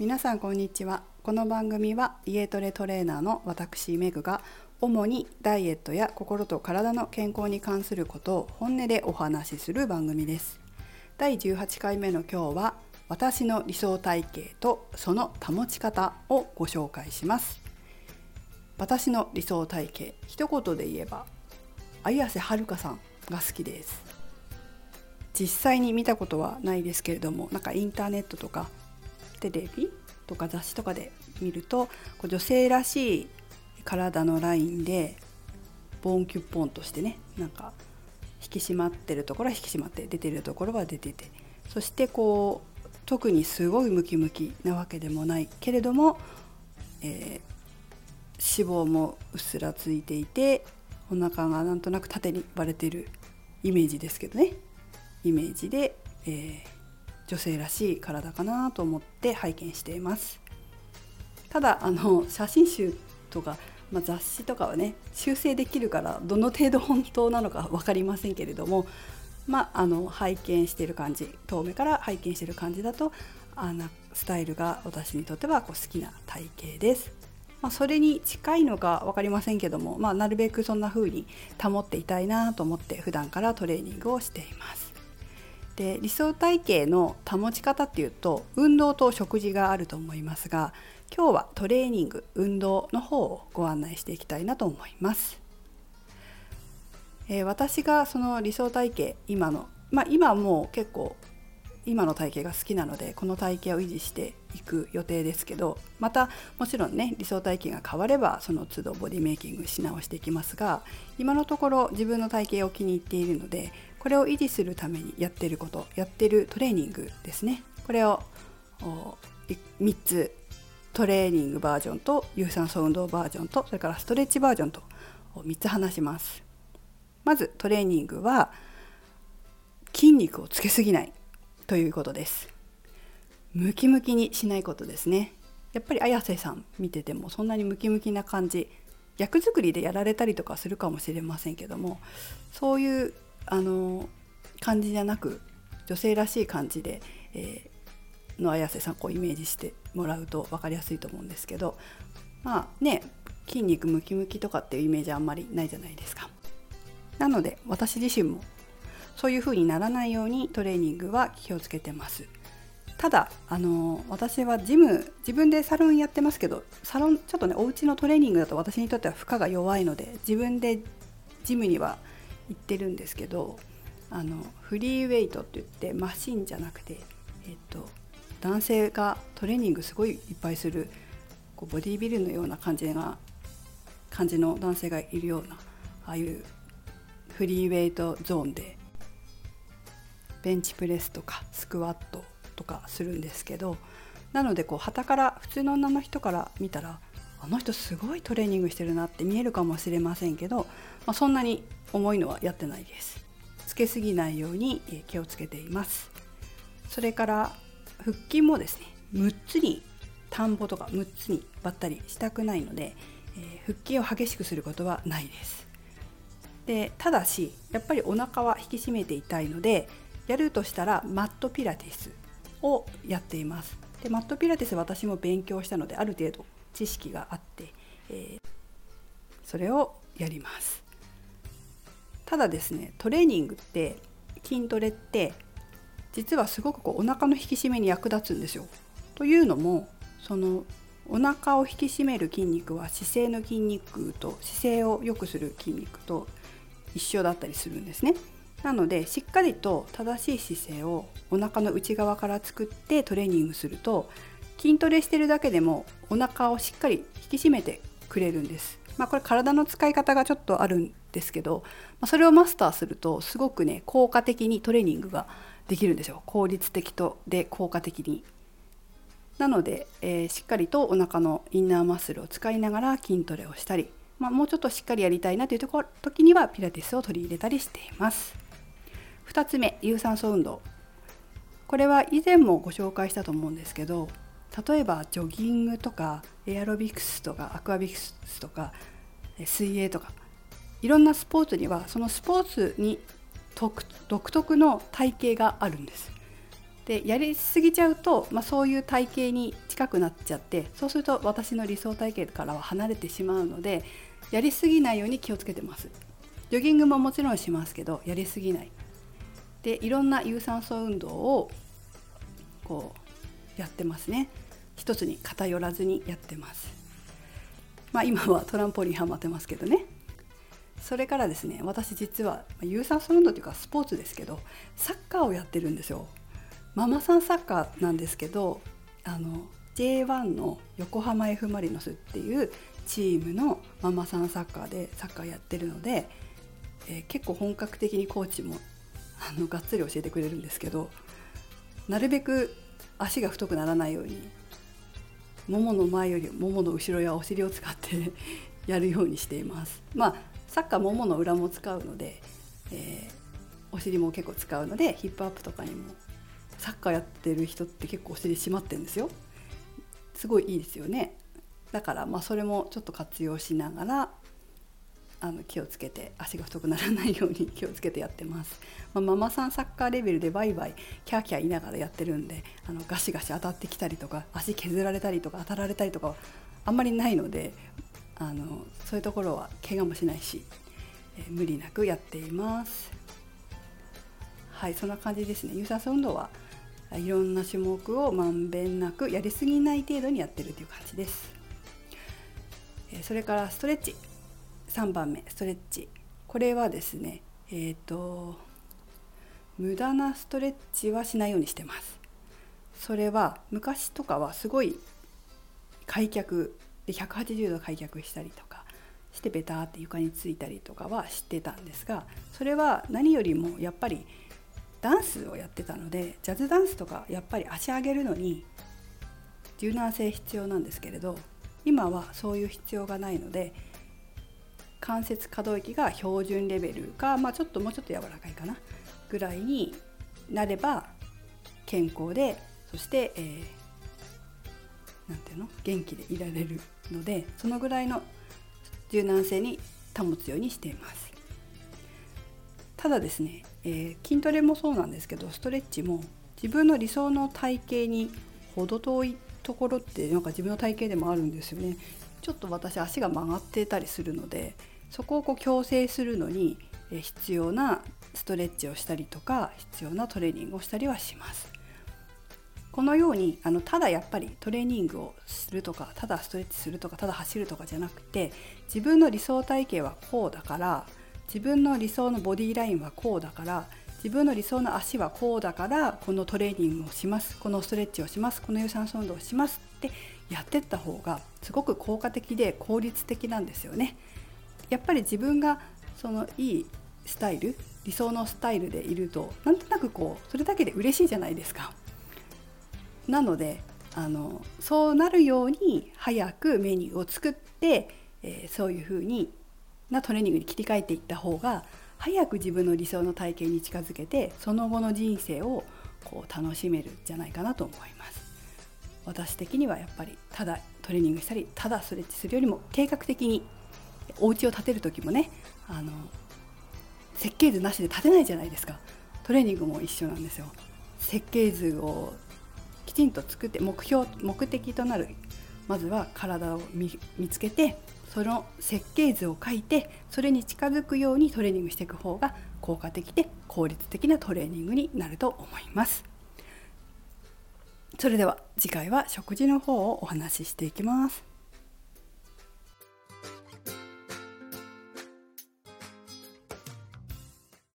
皆さんこんにちは。この番組は家トレトレーナーの私メグが主にダイエットや心と体の健康に関することを本音でお話しする番組です。第18回目の今日は私の理想体型とその保ち方をご紹介します。私の理想体型一言で言えば綾瀬はるかさんが好きです。実際に見たことはないですけれどもなんかインターネットとかテレビとか雑誌とかで見るとこう女性らしい体のラインでボンキュッポンとしてねなんか引き締まってるところは引き締まって出てるところは出ててそしてこう特にすごいムキムキなわけでもないけれども、えー、脂肪もうっすらついていてお腹がなんとなく縦に割れてるイメージですけどね。イメージで、えー女性らしい体かなと思って拝見していますただあの写真集とか、まあ、雑誌とかはね修正できるからどの程度本当なのか分かりませんけれどもまあ、あの拝見してる感じ遠目から拝見してる感じだとあなスタイルが私にとってはこう好きな体型です。まあ、それに近いのか分かりませんけども、まあ、なるべくそんな風に保っていたいなと思って普段からトレーニングをしています。で理想体型の保ち方っていうと運動と食事があると思いますが今日はトレーニング運動の方をご案内していきたいなと思います。えー、私がその理想体型今のまあ今もう結構今の体型が好きなのでこの体型を維持していく予定ですけどまたもちろんね理想体型が変わればその都度ボディメイキングし直していきますが今のところ自分の体型を気に入っているのでこれを維持するためにやってることやってるトレーニングですね。これを3つトレーニングバージョンと有酸素運動バージョンとそれからストレッチバージョンと3つ話します。まずトレーニングは筋肉をつけすぎない。ということです。ムキムキにしないことですね。やっぱり綾瀬さん見ててもそんなにムキムキな感じ。役作りでやられたりとかするかもしれませんけどもそういうあの感じじゃなく女性らしい感じで、えー、の綾瀬さんをイメージしてもらうと分かりやすいと思うんですけどまあね筋肉ムキムキとかっていうイメージあんまりないじゃないですか。なので私自身もそういう風にならないようにトレーニングは気をつけてます。ただあの私はジム自分でサロンやってますけどサロンちょっとねお家のトレーニングだと私にとっては負荷が弱いので自分でジムには言ってるんですけどあのフリーウェイトって言ってマシンじゃなくて、えっと、男性がトレーニングすごいいっぱいするこうボディービルのような感じが感じの男性がいるようなああいうフリーウェイトゾーンでベンチプレスとかスクワットとかするんですけどなのでこう旗から普通の女の人から見たらあの人すごいトレーニングしてるなって見えるかもしれませんけど、まあ、そんなに重いのはやってないです。つけすぎないように気をつけています。それから腹筋もですね6つに田んぼとか6つに割ったりしたくないので、えー、腹筋を激しくすることはないです。でただしやっぱりお腹は引き締めていたいのでやるとしたらマットピラティスをやっていますでマットピラティス私も勉強したのである程度知識があって、えー、それをやりますただですねトレーニングって筋トレって実はすごくこうお腹の引き締めに役立つんですよ。というのもそのお腹を引き締める筋肉は姿勢の筋肉と姿勢を良くする筋肉と一緒だったりするんですね。なのでしっかりと正しい姿勢をお腹の内側から作ってトレーニングすると筋トレしてるだけでもお腹をしっかり引き締めてくれるんです。まあ、これ体の使い方がちょっとあるんですけど、まあ、それをマスターするとすごくね効果的にトレーニングができるんですよ効率的とで効果的に。なので、えー、しっかりとお腹のインナーマッスルを使いながら筋トレをしたり、まあ、もうちょっとしっかりやりたいなというところ時にはピラティスを取り入れたりしています。2つ目有酸素運動。これは以前もご紹介したと思うんですけど例えばジョギングとかエアロビクスとかアクアビクスとか水泳とかいろんなスポーツにはそのスポーツに独特の体型があるんです。でやりすぎちゃうと、まあ、そういう体型に近くなっちゃってそうすると私の理想体型からは離れてしまうのでやりすぎないように気をつけてます。ジョギングももちろんしますけどやりすぎない。でいろんな有酸素運動をこうやってますね。一つに偏らずにやってます。まあ今はトランポリンハマってますけどね。それからですね私実は有酸素運動というかスポーツですけどサッカーをやってるんですよ。ママさんサッカーなんですけどあの J1 の横浜 F・ マリノスっていうチームのママさんサッカーでサッカーやってるので、えー、結構本格的にコーチもあのがっつり教えてくれるんですけどなるべく足が太くならないようにももの前よりももの後ろやお尻を使って やるようにしています。まあサッカーももの裏も使うので、えー、お尻も結構使うのでヒップアップとかにもサッカーやってる人って結構お尻締まってるんですよ。すごいいいですよね。だからまあそれもちょっと活用しながらあの気をつけて足が太くならないように気をつけてやってます、まあ、ママさんサッカーレベルでバイバイキャーキャー言いながらやってるんであのガシガシ当たってきたりとか足削られたりとか当たられたりとかはあんまりないのであのそういうところは怪我もしないし、えー、無理なくやっています。はいそんな感じですね。有酸素運動はいろんな種目をまんべんなくやりすぎない程度にやってるという感じです。それからストレッチ。3番目ストレッチ。これはですねえっ、ー、と無駄なストレッチはしないようにしてます。それは昔とかはすごい開脚で180度開脚したりとかしてベターって床についたりとかはしてたんですがそれは何よりもやっぱりダンスをやってたのでジャズダンスとかやっぱり足上げるのに柔軟性必要なんですけれど今はそういう必要がないので関節可動域が標準レベルか、まあ、ちょっともうちょっと柔らかいかなぐらいになれば健康でそして、えー、ていうの元気でいられるのでそのぐらいの柔軟性に保つようにしています。ただですね、えー、筋トレもそうなんですけどストレッチも自分の理想の体型に程遠いところってなんか自分の体型でもあるんですよね。ちょっと私足が曲がってたりするのでそこをこう矯正するのに必要なストレッチをしたりとか必要なトレーニングをしたりはします。このようにあのただやっぱりトレーニングをするとかただストレッチするとかただ走るとかじゃなくて自分の理想体型はこうだから自分の理想のボディラインはこうだから自分の理想の足はこうだからこのトレーニングをしますこのストレッチをしますこの有酸素運動をしますってやってった方がすごく効果的で効率的なんですよね。やっぱり自分がそのいいスタイル理想のスタイルでいるとなんとなくこうそれだけで嬉しいじゃないですか。なのであのそうなるように早くメニューを作って、えー、そういう風になトレーニングに切り替えていった方が早く自分の理想の体型に近づけてその後の人生をこう楽しめるんじゃないかなと思います。私的にはやっぱりただトレーニングしたりただストレッチするよりも計画的にお家を建てる時もねあの設計図なしで建てないじゃないですか。トレーニングも一緒なんですよ。設計図をきちんと作って目標目的となるまずは体を見つけてその設計図を書いてそれに近づくようにトレーニングしていく方が効果的で効率的なトレーニングになると思います。それでは次回は食事の方をお話ししていきます。